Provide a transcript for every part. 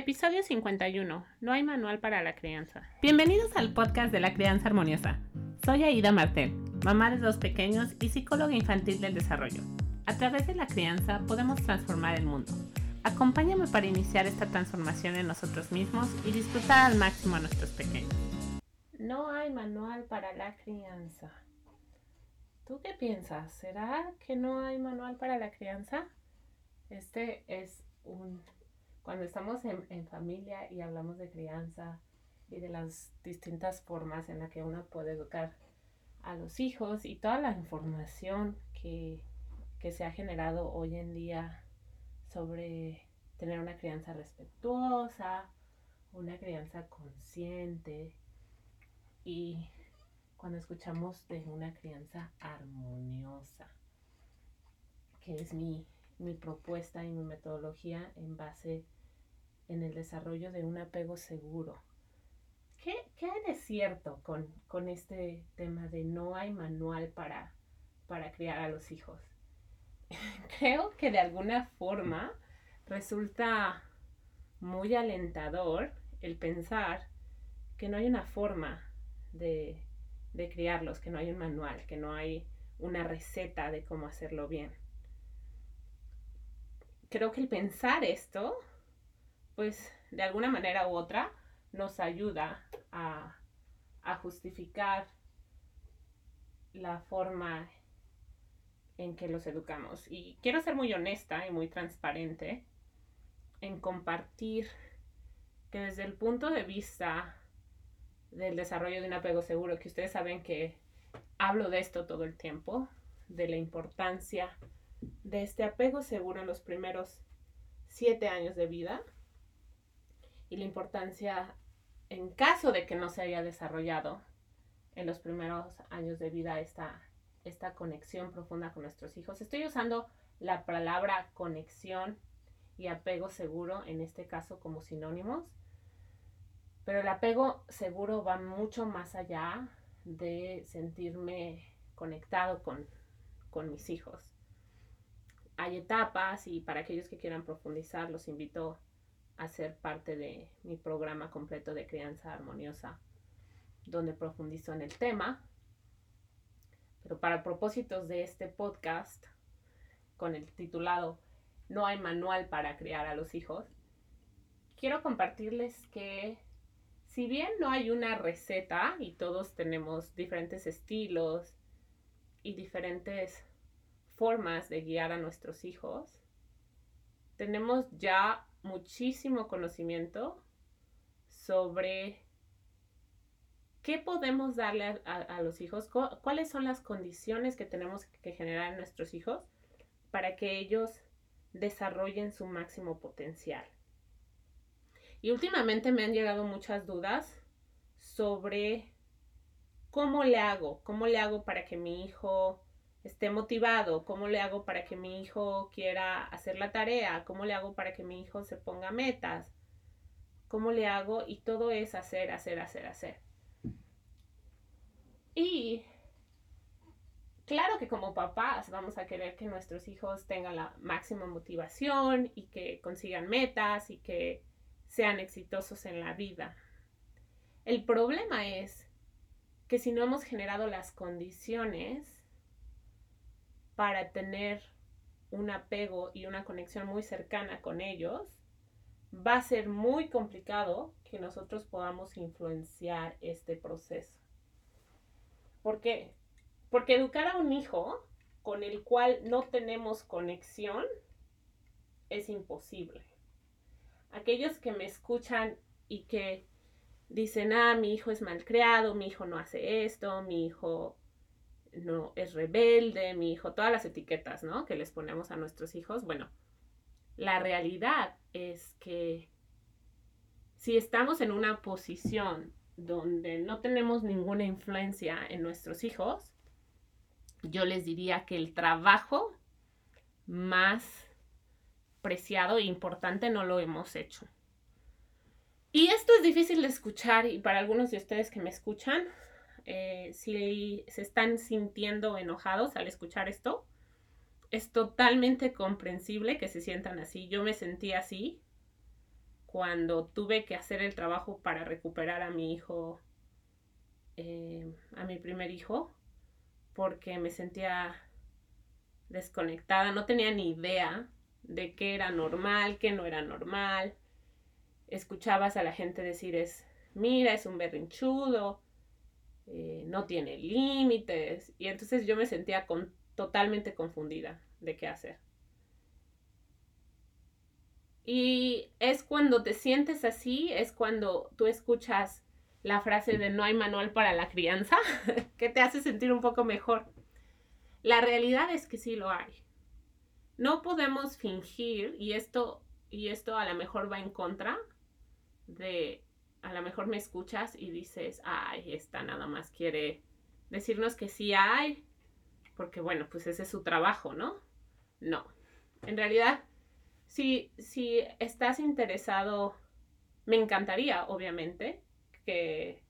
Episodio 51. No hay manual para la crianza. Bienvenidos al podcast de la crianza armoniosa. Soy Aida Martel, mamá de dos pequeños y psicóloga infantil del desarrollo. A través de la crianza podemos transformar el mundo. Acompáñame para iniciar esta transformación en nosotros mismos y disfrutar al máximo a nuestros pequeños. No hay manual para la crianza. ¿Tú qué piensas? ¿Será que no hay manual para la crianza? Este es un cuando estamos en, familia y hablamos de crianza y de las distintas formas en las que uno puede educar a los hijos y toda la información que, que se ha generado hoy en día sobre tener una crianza respetuosa, una crianza consciente y cuando escuchamos de una crianza armoniosa, que es mi, mi propuesta y mi metodología en base en el desarrollo de un apego seguro. ¿Qué, hay de cierto con, este tema de no hay manual para, para criar a los hijos? Creo que de alguna forma resulta muy alentador el pensar que no hay una forma de, de criarlos, que no hay un manual, que no hay una receta de cómo hacerlo bien. Creo que el pensar esto pues de alguna manera u otra nos ayuda a, justificar la forma en que los educamos. Y quiero ser muy honesta y muy transparente en compartir que desde el punto de vista del desarrollo de un apego seguro, que ustedes saben que hablo de esto todo el tiempo, de la importancia de este apego seguro en los primeros siete años de vida, y la importancia en caso de que no se haya desarrollado en los primeros años de vida esta, esta conexión profunda con nuestros hijos. Estoy usando la palabra conexión y apego seguro en este caso como sinónimos, pero el apego seguro va mucho más allá de sentirme conectado con, con mis hijos. Hay etapas y para aquellos que quieran profundizar los invito a ser parte de mi programa completo de crianza armoniosa, donde profundizo en el tema. Pero para propósitos de este podcast, con el titulado No hay manual para criar a los hijos, quiero compartirles que si bien no hay una receta y todos tenemos diferentes estilos y diferentes formas de guiar a nuestros hijos, tenemos ya muchísimo conocimiento sobre qué podemos darle a, los hijos, cuáles son las condiciones que tenemos que generar en nuestros hijos para que ellos desarrollen su máximo potencial. Y últimamente me han llegado muchas dudas sobre cómo le hago, cómo le hago para que mi hijo esté motivado, cómo le hago para que mi hijo quiera hacer la tarea, cómo le hago para que mi hijo se ponga metas, cómo le hago y todo es hacer, hacer, hacer, hacer. Y claro que como papás vamos a querer que nuestros hijos tengan la máxima motivación y que consigan metas y que sean exitosos en la vida. El problema es que si no hemos generado las condiciones para tener un apego y una conexión muy cercana con ellos, va a ser muy complicado que nosotros podamos influenciar este proceso. ¿Por qué? Porque educar a un hijo con el cual no tenemos conexión es imposible. Aquellos que me escuchan y que dicen, ah, mi hijo es malcriado, mi hijo no hace esto, mi hijo no es rebelde, mi hijo, todas las etiquetas, ¿no? Que les ponemos a nuestros hijos. Bueno, la realidad es que si estamos en una posición donde no tenemos ninguna influencia en nuestros hijos, yo les diría que el trabajo más preciado e importante no lo hemos hecho. Y esto es difícil de escuchar y para algunos de ustedes que me escuchan, eh, si se están sintiendo enojados al escuchar esto, es totalmente comprensible que se sientan así. Yo me sentí así cuando tuve que hacer el trabajo para recuperar a mi hijo, eh, a mi primer hijo, porque me sentía desconectada, no tenía ni idea de qué era normal, qué no era normal. Escuchabas a la gente decir es, mira, es un berrinchudo, eh, no tiene límites, y entonces yo me sentía con, totalmente confundida de qué hacer. Y es cuando te sientes así, es cuando tú escuchas la frase de no hay manual para la crianza, que te hace sentir un poco mejor. La realidad es que sí lo hay. No podemos fingir, y esto, y esto a lo mejor va en contra de, a lo mejor me escuchas y dices, ay, esta nada más quiere decirnos que sí hay, porque bueno, pues ese es su trabajo, ¿no? No. En realidad, si, si estás interesado, me encantaría, obviamente, que,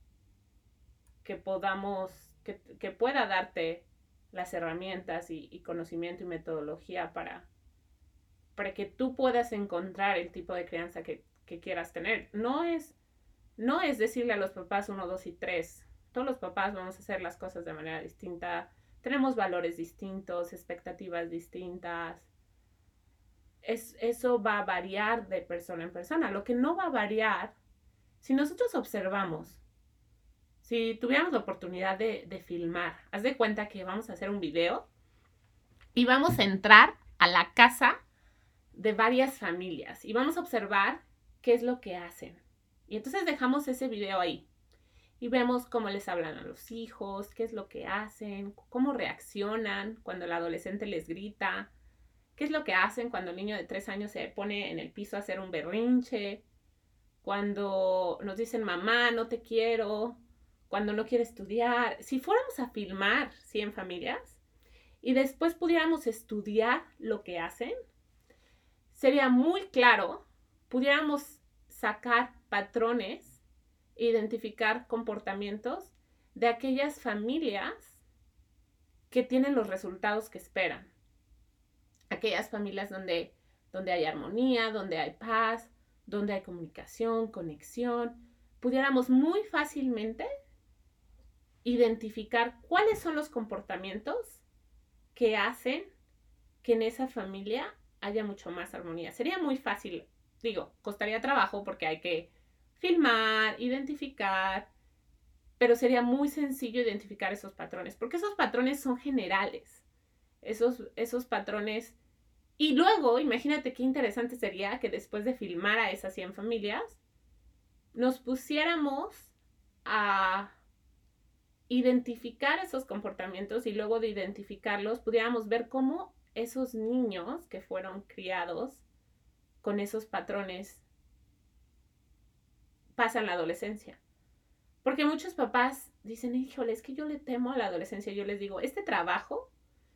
que podamos, que, que pueda darte las herramientas y, conocimiento y metodología para, para que tú puedas encontrar el tipo de crianza que, quieras tener. No es, no es decirle a los papás uno, dos y tres. Todos los papás vamos a hacer las cosas de manera distinta. Tenemos valores distintos, expectativas distintas. Es, eso va a variar de persona en persona. Lo que no va a variar, si nosotros observamos si tuviéramos la oportunidad de, filmar, haz de cuenta que vamos a hacer un video y vamos a entrar a la casa de varias familias y vamos a observar qué es lo que hacen. Y entonces dejamos ese video ahí. Y vemos cómo les hablan a los hijos, qué es lo que hacen, cómo reaccionan cuando el adolescente les grita, qué es lo que hacen cuando el niño de tres años se pone en el piso a hacer un berrinche, cuando nos dicen mamá, no te quiero, cuando no quiere estudiar, si fuéramos a filmar 100 familias y después pudiéramos estudiar lo que hacen, sería muy claro, pudiéramos sacar patrones, identificar comportamientos de aquellas familias que tienen los resultados que esperan. Aquellas familias donde, donde hay armonía, donde hay paz, donde hay comunicación, conexión, pudiéramos muy fácilmente identificar cuáles son los comportamientos que hacen que en esa familia haya mucho más armonía. Sería muy fácil, digo, costaría trabajo porque hay que filmar, identificar, pero sería muy sencillo identificar esos patrones, porque esos patrones son generales. Esos, esos patrones. Y luego, imagínate qué interesante sería que después de filmar a esas 100 familias, nos pusiéramos a identificar esos comportamientos y luego de identificarlos pudiéramos ver cómo esos niños que fueron criados con esos patrones pasan la adolescencia. Porque muchos papás dicen, híjole, es que yo le temo a la adolescencia. Yo les digo, este trabajo,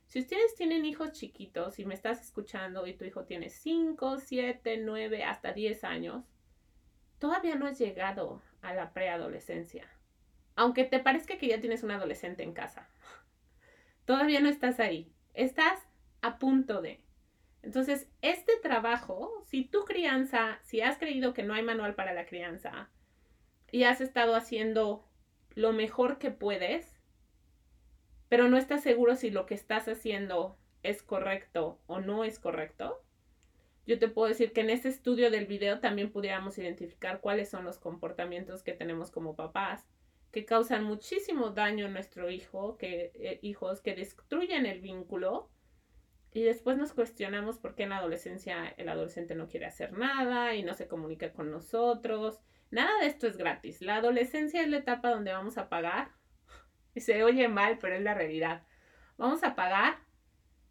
si ustedes tienen hijos chiquitos y me estás escuchando y tu hijo tiene 5, 7, 9, hasta 10 años, todavía no has llegado a la preadolescencia aunque te parezca que ya tienes un adolescente en casa, todavía no estás ahí, estás a punto de. Entonces, este trabajo, si tu crianza, si has creído que no hay manual para la crianza y has estado haciendo lo mejor que puedes, pero no estás seguro si lo que estás haciendo es correcto o no es correcto, yo te puedo decir que en este estudio del video también pudiéramos identificar cuáles son los comportamientos que tenemos como papás que causan muchísimo daño a nuestro hijo, que, eh, hijos que destruyen el vínculo. Y después nos cuestionamos por qué en la adolescencia el adolescente no quiere hacer nada y no se comunica con nosotros. Nada de esto es gratis. La adolescencia es la etapa donde vamos a pagar. Y se oye mal, pero es la realidad. Vamos a pagar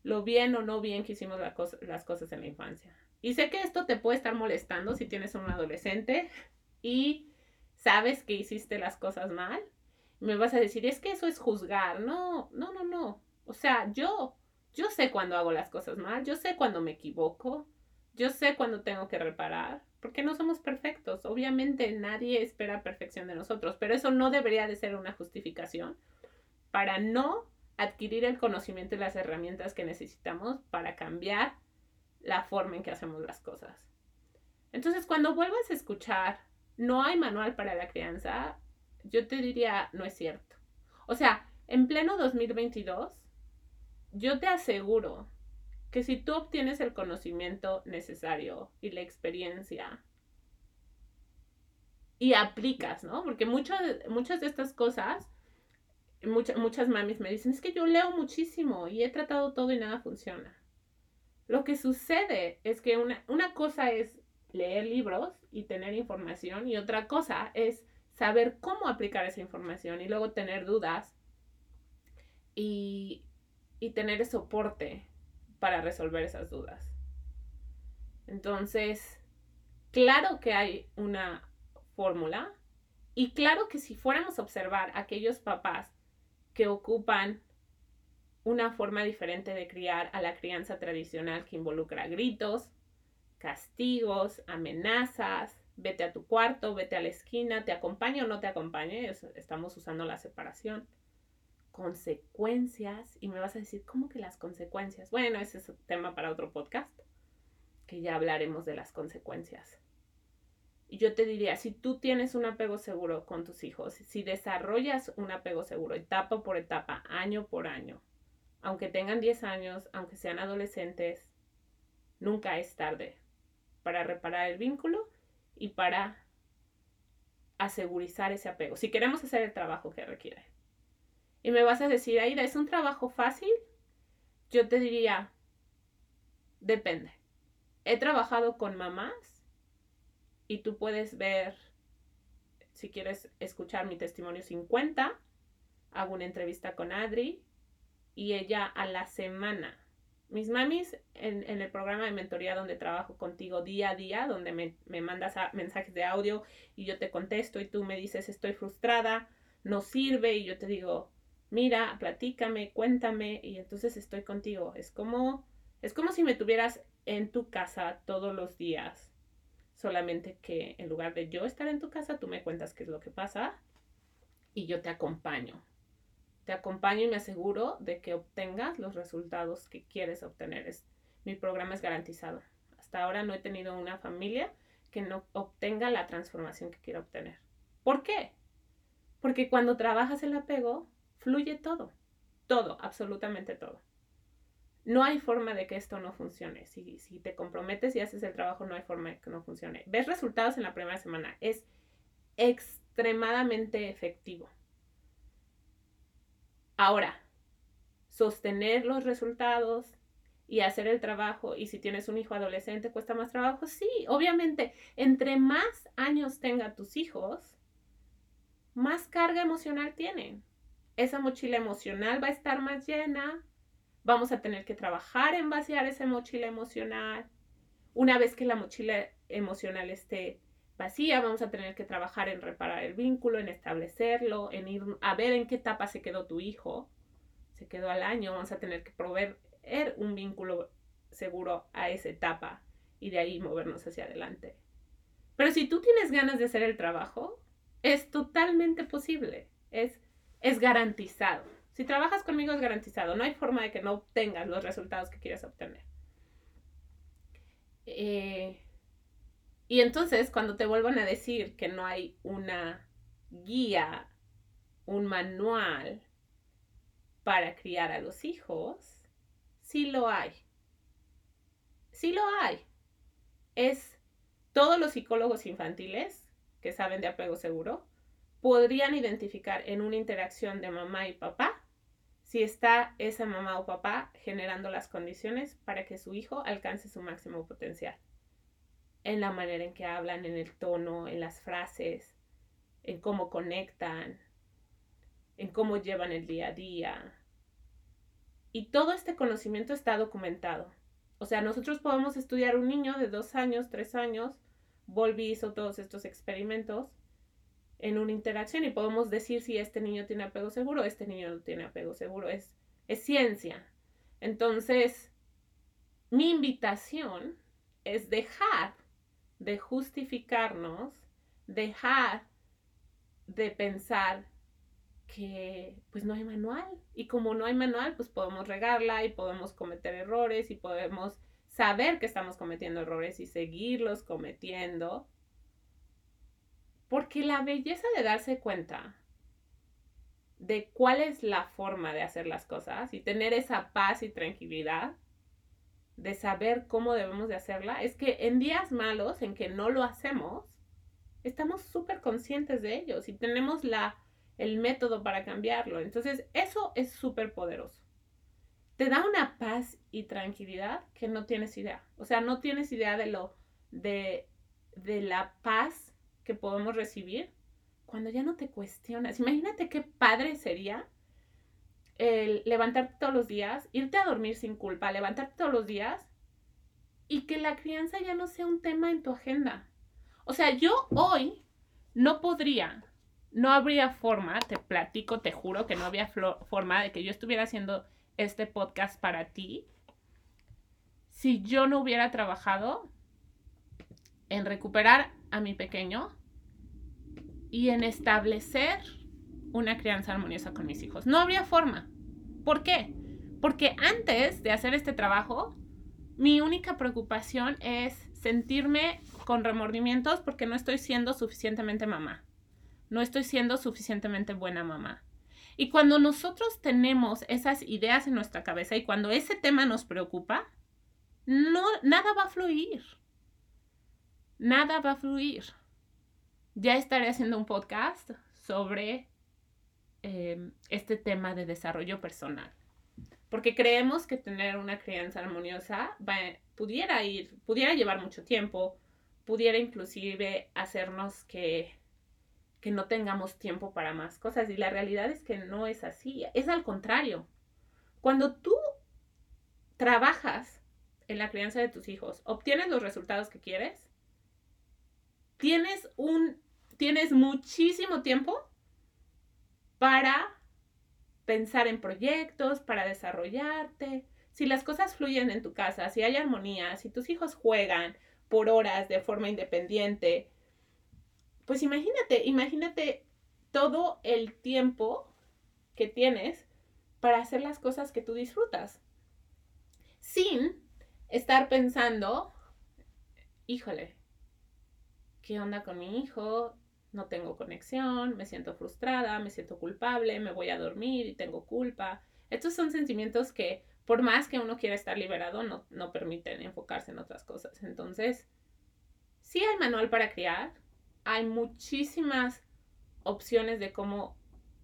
lo bien o no bien que hicimos las cosas en la infancia. Y sé que esto te puede estar molestando si tienes un adolescente y sabes que hiciste las cosas mal, me vas a decir, es que eso es juzgar. No, no, no, no. O sea, yo, yo sé cuando hago las cosas mal, yo sé cuando me equivoco, yo sé cuando tengo que reparar, porque no somos perfectos. Obviamente nadie espera perfección de nosotros, pero eso no debería de ser una justificación para no adquirir el conocimiento y las herramientas que necesitamos para cambiar la forma en que hacemos las cosas. Entonces, cuando vuelvas a escuchar, no hay manual para la crianza, yo te diría, no es cierto. O sea, en pleno 2022, yo te aseguro que si tú obtienes el conocimiento necesario y la experiencia y aplicas, ¿no? Porque muchas, muchas de estas cosas, muchas, mamis me dicen, es que yo leo muchísimo y he tratado todo y nada funciona. Lo que sucede es que una, una cosa es leer libros y tener información y otra cosa es saber cómo aplicar esa información y luego tener dudas y, y tener soporte para resolver esas dudas. Entonces, claro que hay una fórmula y claro que si fuéramos a observar aquellos papás que ocupan una forma diferente de criar a la crianza tradicional que involucra gritos, castigos, amenazas, vete a tu cuarto, vete a la esquina, te acompaño o no te acompañe, estamos usando la separación. Consecuencias, y me vas a decir, ¿cómo que las consecuencias? Bueno, ese es un tema para otro podcast, que ya hablaremos de las consecuencias. Y yo te diría, si tú tienes un apego seguro con tus hijos, si desarrollas un apego seguro etapa por etapa, año por año, aunque tengan 10 años, aunque sean adolescentes, nunca es tarde para reparar el vínculo y para asegurizar ese apego, si queremos hacer el trabajo que requiere. Y me vas a decir, Aida, ¿es un trabajo fácil? Yo te diría, depende. He trabajado con mamás y tú puedes ver, si quieres escuchar mi testimonio 50, hago una entrevista con Adri y ella a la semana mis mamis en, el programa de mentoría donde trabajo contigo día a día, donde me, mandas mensajes de audio y yo te contesto y tú me dices estoy frustrada, no sirve y yo te digo, mira, platícame, cuéntame y entonces estoy contigo. Es como, es como si me tuvieras en tu casa todos los días, solamente que en lugar de yo estar en tu casa, tú me cuentas qué es lo que pasa y yo te acompaño te acompaño y me aseguro de que obtengas los resultados que quieres obtener. Es, mi programa es garantizado. Hasta ahora no he tenido una familia que no obtenga la transformación que quiero obtener. ¿Por qué? Porque cuando trabajas el apego, fluye todo. Todo, absolutamente todo. No hay forma de que esto no funcione. Si, si te comprometes y haces el trabajo, no hay forma de que no funcione. Ves resultados en la primera semana. Es extremadamente efectivo. Ahora, sostener los resultados y hacer el trabajo, y si tienes un hijo adolescente cuesta más trabajo, sí, obviamente, entre más años tenga tus hijos, más carga emocional tienen. Esa mochila emocional va a estar más llena, vamos a tener que trabajar en vaciar esa mochila emocional. Una vez que la mochila emocional esté vacía, vamos a tener que trabajar en reparar el vínculo, en establecerlo, en ir a ver en qué etapa se quedó tu hijo. Se quedó al año, vamos a tener que proveer un vínculo seguro a esa etapa y de ahí movernos hacia adelante. Pero si tú tienes ganas de hacer el trabajo, es totalmente posible, es, es garantizado. Si trabajas conmigo es garantizado, no hay forma de que no obtengas los resultados que quieres obtener. Eh, y entonces, cuando te vuelvan a decir que no hay una guía, un manual para criar a los hijos, sí lo hay. Sí lo hay. Es todos los psicólogos infantiles que saben de apego seguro podrían identificar en una interacción de mamá y papá si está esa mamá o papá generando las condiciones para que su hijo alcance su máximo potencial en la manera en que hablan, en el tono, en las frases, en cómo conectan, en cómo llevan el día a día. Y todo este conocimiento está documentado. O sea, nosotros podemos estudiar un niño de dos años, tres años, Volvi hizo todos estos experimentos en una interacción y podemos decir si este niño tiene apego seguro, este niño no tiene apego seguro. Es, es ciencia. Entonces, mi invitación es dejar de justificarnos, dejar de pensar que pues no hay manual y como no hay manual pues podemos regarla y podemos cometer errores y podemos saber que estamos cometiendo errores y seguirlos cometiendo. Porque la belleza de darse cuenta de cuál es la forma de hacer las cosas y tener esa paz y tranquilidad de saber cómo debemos de hacerla, es que en días malos en que no lo hacemos, estamos súper conscientes de ellos y tenemos la, el método para cambiarlo. Entonces, eso es súper poderoso. Te da una paz y tranquilidad que no tienes idea. O sea, no tienes idea de lo, de, de la paz que podemos recibir cuando ya no te cuestionas. Imagínate qué padre sería el levantarte todos los días, irte a dormir sin culpa, levantarte todos los días y que la crianza ya no sea un tema en tu agenda. O sea, yo hoy no podría, no habría forma, te platico, te juro que no había forma de que yo estuviera haciendo este podcast para ti si yo no hubiera trabajado en recuperar a mi pequeño y en establecer una crianza armoniosa con mis hijos. No habría forma. ¿Por qué? Porque antes de hacer este trabajo, mi única preocupación es sentirme con remordimientos porque no estoy siendo suficientemente mamá. No estoy siendo suficientemente buena mamá. Y cuando nosotros tenemos esas ideas en nuestra cabeza y cuando ese tema nos preocupa, no, nada va a fluir. Nada va a fluir. Ya estaré haciendo un podcast sobre eh, este tema de desarrollo personal. Porque creemos que tener una crianza armoniosa pudiera ir, pudiera llevar mucho tiempo, pudiera inclusive hacernos que, que no tengamos tiempo para más cosas. Y la realidad es que no es así, es al contrario. Cuando tú trabajas en la crianza de tus hijos, obtienes los resultados que quieres, tienes un tienes muchísimo tiempo para pensar en proyectos, para desarrollarte. Si las cosas fluyen en tu casa, si hay armonía, si tus hijos juegan por horas de forma independiente, pues imagínate, imagínate todo el tiempo que tienes para hacer las cosas que tú disfrutas. Sin estar pensando, híjole, ¿qué onda con mi hijo? no tengo conexión, me siento frustrada, me siento culpable, me voy a dormir y tengo culpa. Estos son sentimientos que por más que uno quiera estar liberado, no, no permiten enfocarse en otras cosas. Entonces, sí hay manual para criar, hay muchísimas opciones de cómo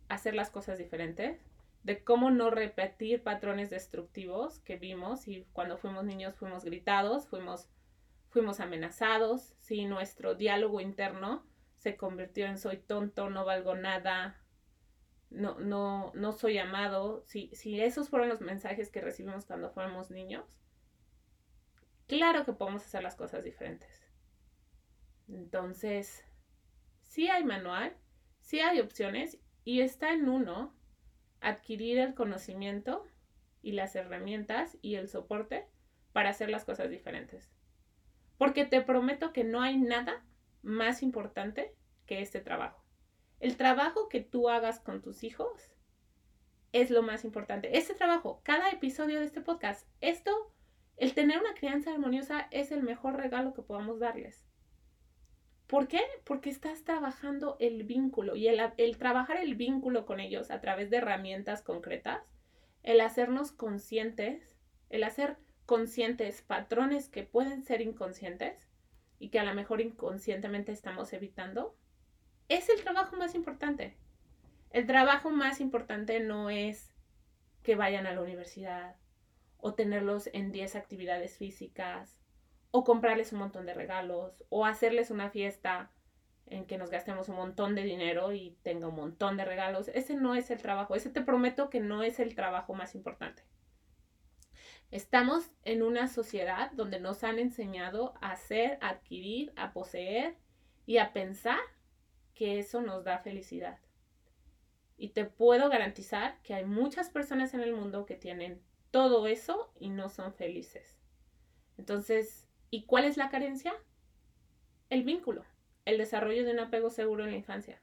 hacer las cosas diferentes, de cómo no repetir patrones destructivos que vimos y cuando fuimos niños fuimos gritados, fuimos, fuimos amenazados, si nuestro diálogo interno se convirtió en soy tonto, no valgo nada, no, no, no soy amado, si, si esos fueron los mensajes que recibimos cuando fuéramos niños, claro que podemos hacer las cosas diferentes. Entonces, sí hay manual, sí hay opciones y está en uno adquirir el conocimiento y las herramientas y el soporte para hacer las cosas diferentes. Porque te prometo que no hay nada más importante que este trabajo. El trabajo que tú hagas con tus hijos es lo más importante. Este trabajo, cada episodio de este podcast, esto, el tener una crianza armoniosa es el mejor regalo que podamos darles. ¿Por qué? Porque estás trabajando el vínculo y el, el, trabajar el vínculo con ellos a través de herramientas concretas, el hacernos conscientes, el hacer conscientes patrones que pueden ser inconscientes, y que a lo mejor inconscientemente estamos evitando, es el trabajo más importante. El trabajo más importante no es que vayan a la universidad o tenerlos en 10 actividades físicas o comprarles un montón de regalos o hacerles una fiesta en que nos gastemos un montón de dinero y tenga un montón de regalos. Ese no es el trabajo. Ese te prometo que no es el trabajo más importante. Estamos en una sociedad donde nos han enseñado a hacer, a adquirir, a poseer y a pensar que eso nos da felicidad. Y te puedo garantizar que hay muchas personas en el mundo que tienen todo eso y no son felices. Entonces, ¿y cuál es la carencia? El vínculo, el desarrollo de un apego seguro en la infancia.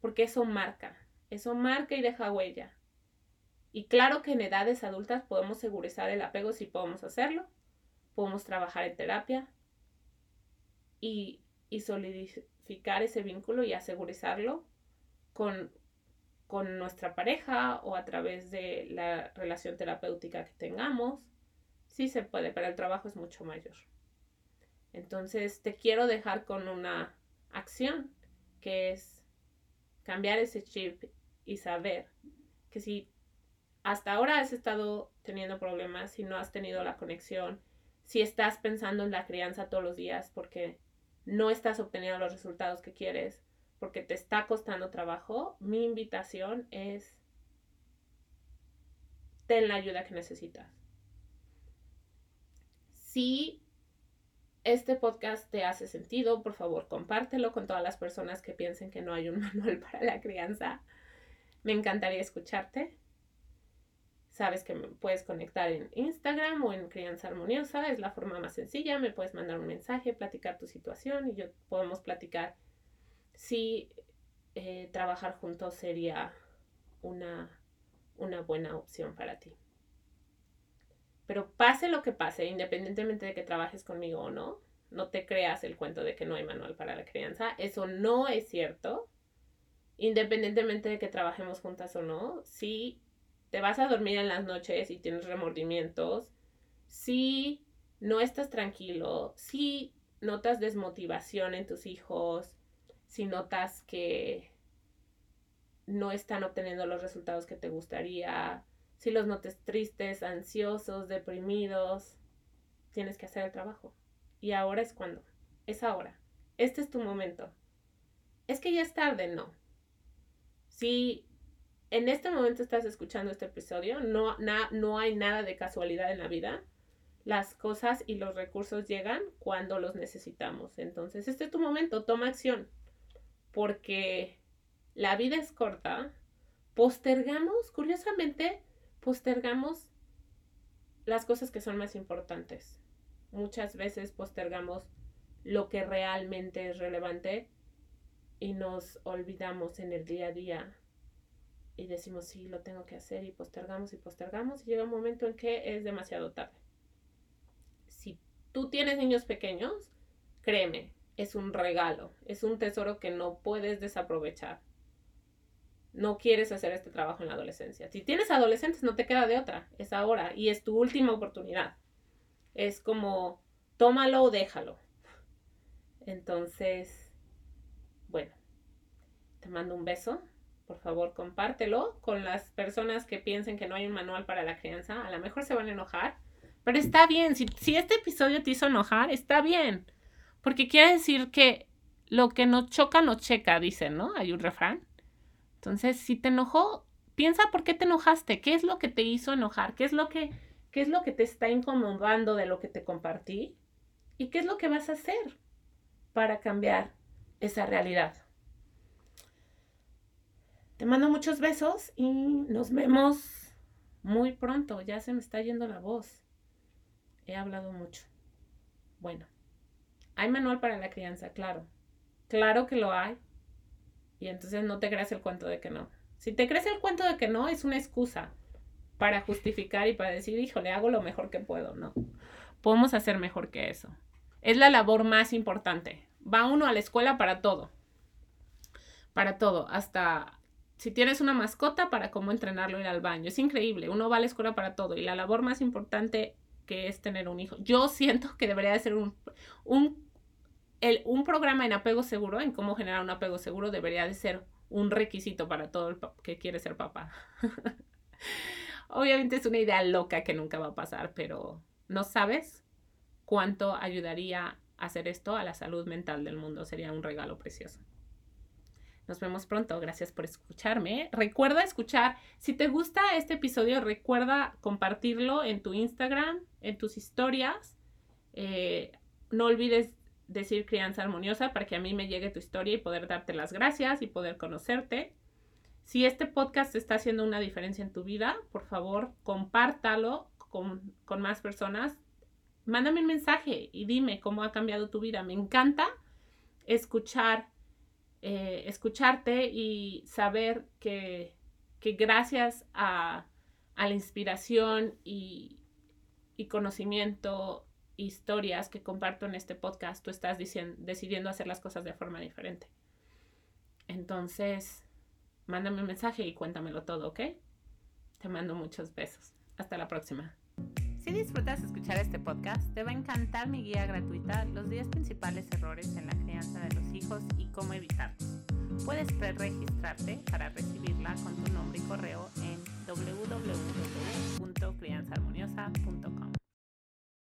Porque eso marca, eso marca y deja huella. Y claro que en edades adultas podemos segurizar el apego si podemos hacerlo, podemos trabajar en terapia y, y solidificar ese vínculo y asegurizarlo con, con nuestra pareja o a través de la relación terapéutica que tengamos. Sí se puede, pero el trabajo es mucho mayor. Entonces te quiero dejar con una acción que es cambiar ese chip y saber que si hasta ahora has estado teniendo problemas, si no has tenido la conexión, si estás pensando en la crianza todos los días porque no estás obteniendo los resultados que quieres, porque te está costando trabajo, mi invitación es ten la ayuda que necesitas. Si este podcast te hace sentido, por favor, compártelo con todas las personas que piensen que no hay un manual para la crianza. Me encantaría escucharte. Sabes que me puedes conectar en Instagram o en Crianza Armoniosa, es la forma más sencilla. Me puedes mandar un mensaje, platicar tu situación y yo podemos platicar si eh, trabajar juntos sería una, una buena opción para ti. Pero pase lo que pase, independientemente de que trabajes conmigo o no, no te creas el cuento de que no hay manual para la crianza. Eso no es cierto. Independientemente de que trabajemos juntas o no, si te vas a dormir en las noches y tienes remordimientos, si no estás tranquilo, si notas desmotivación en tus hijos, si notas que no están obteniendo los resultados que te gustaría, si los notes tristes, ansiosos, deprimidos, tienes que hacer el trabajo. Y ahora es cuando, es ahora. Este es tu momento. Es que ya es tarde, no. Si en este momento estás escuchando este episodio, no, no hay nada de casualidad en la vida. Las cosas y los recursos llegan cuando los necesitamos. Entonces, este es tu momento, toma acción. Porque la vida es corta. Postergamos, curiosamente, postergamos las cosas que son más importantes. Muchas veces postergamos lo que realmente es relevante y nos olvidamos en el día a día y decimos, sí, lo tengo que hacer y postergamos y postergamos y llega un momento en que es demasiado tarde. Si tú tienes niños pequeños, créeme, es un regalo, es un tesoro que no puedes desaprovechar. No quieres hacer este trabajo en la adolescencia. Si tienes adolescentes, no te queda de otra, es ahora y es tu última oportunidad. Es como, tómalo o déjalo. Entonces, bueno, te mando un beso por favor compártelo con las personas que piensen que no hay un manual para la crianza. A lo mejor se van a enojar, pero está bien. Si, si este episodio te hizo enojar, está bien. Porque quiere decir que lo que nos choca, nos checa, dicen, ¿no? Hay un refrán. Entonces, si te enojó, piensa por qué te enojaste, qué es lo que te hizo enojar, qué es lo que, qué es lo que te está incomodando de lo que te compartí y qué es lo que vas a hacer para cambiar esa realidad. Te mando muchos besos y nos vemos muy pronto. Ya se me está yendo la voz. He hablado mucho. Bueno, hay manual para la crianza, claro. Claro que lo hay. Y entonces no te creas el cuento de que no. Si te crees el cuento de que no, es una excusa para justificar y para decir, híjole, hago lo mejor que puedo. No, podemos hacer mejor que eso. Es la labor más importante. Va uno a la escuela para todo. Para todo. Hasta si tienes una mascota, para cómo entrenarlo ir al baño. Es increíble, uno va a la escuela para todo y la labor más importante que es tener un hijo. Yo siento que debería de ser un, un, el, un programa en apego seguro, en cómo generar un apego seguro, debería de ser un requisito para todo el que quiere ser papá. Obviamente es una idea loca que nunca va a pasar, pero no sabes cuánto ayudaría hacer esto a la salud mental del mundo. Sería un regalo precioso. Nos vemos pronto. Gracias por escucharme. Recuerda escuchar. Si te gusta este episodio, recuerda compartirlo en tu Instagram, en tus historias. Eh, no olvides decir crianza armoniosa para que a mí me llegue tu historia y poder darte las gracias y poder conocerte. Si este podcast está haciendo una diferencia en tu vida, por favor, compártalo con, con más personas. Mándame un mensaje y dime cómo ha cambiado tu vida. Me encanta escuchar eh, escucharte y saber que, gracias a, la inspiración y, conocimiento historias que comparto en este podcast, tú estás decidiendo hacer las cosas de forma diferente. Entonces, mándame un mensaje y cuéntamelo todo, ¿ok? Te mando muchos besos. Hasta la próxima. Si disfrutas escuchar este podcast, te va a encantar mi guía gratuita Los 10 principales errores en la crianza de los hijos y cómo evitarlos. Puedes pre-registrarte para recibirla con tu nombre y correo en www.crianzaharmoniosa.com.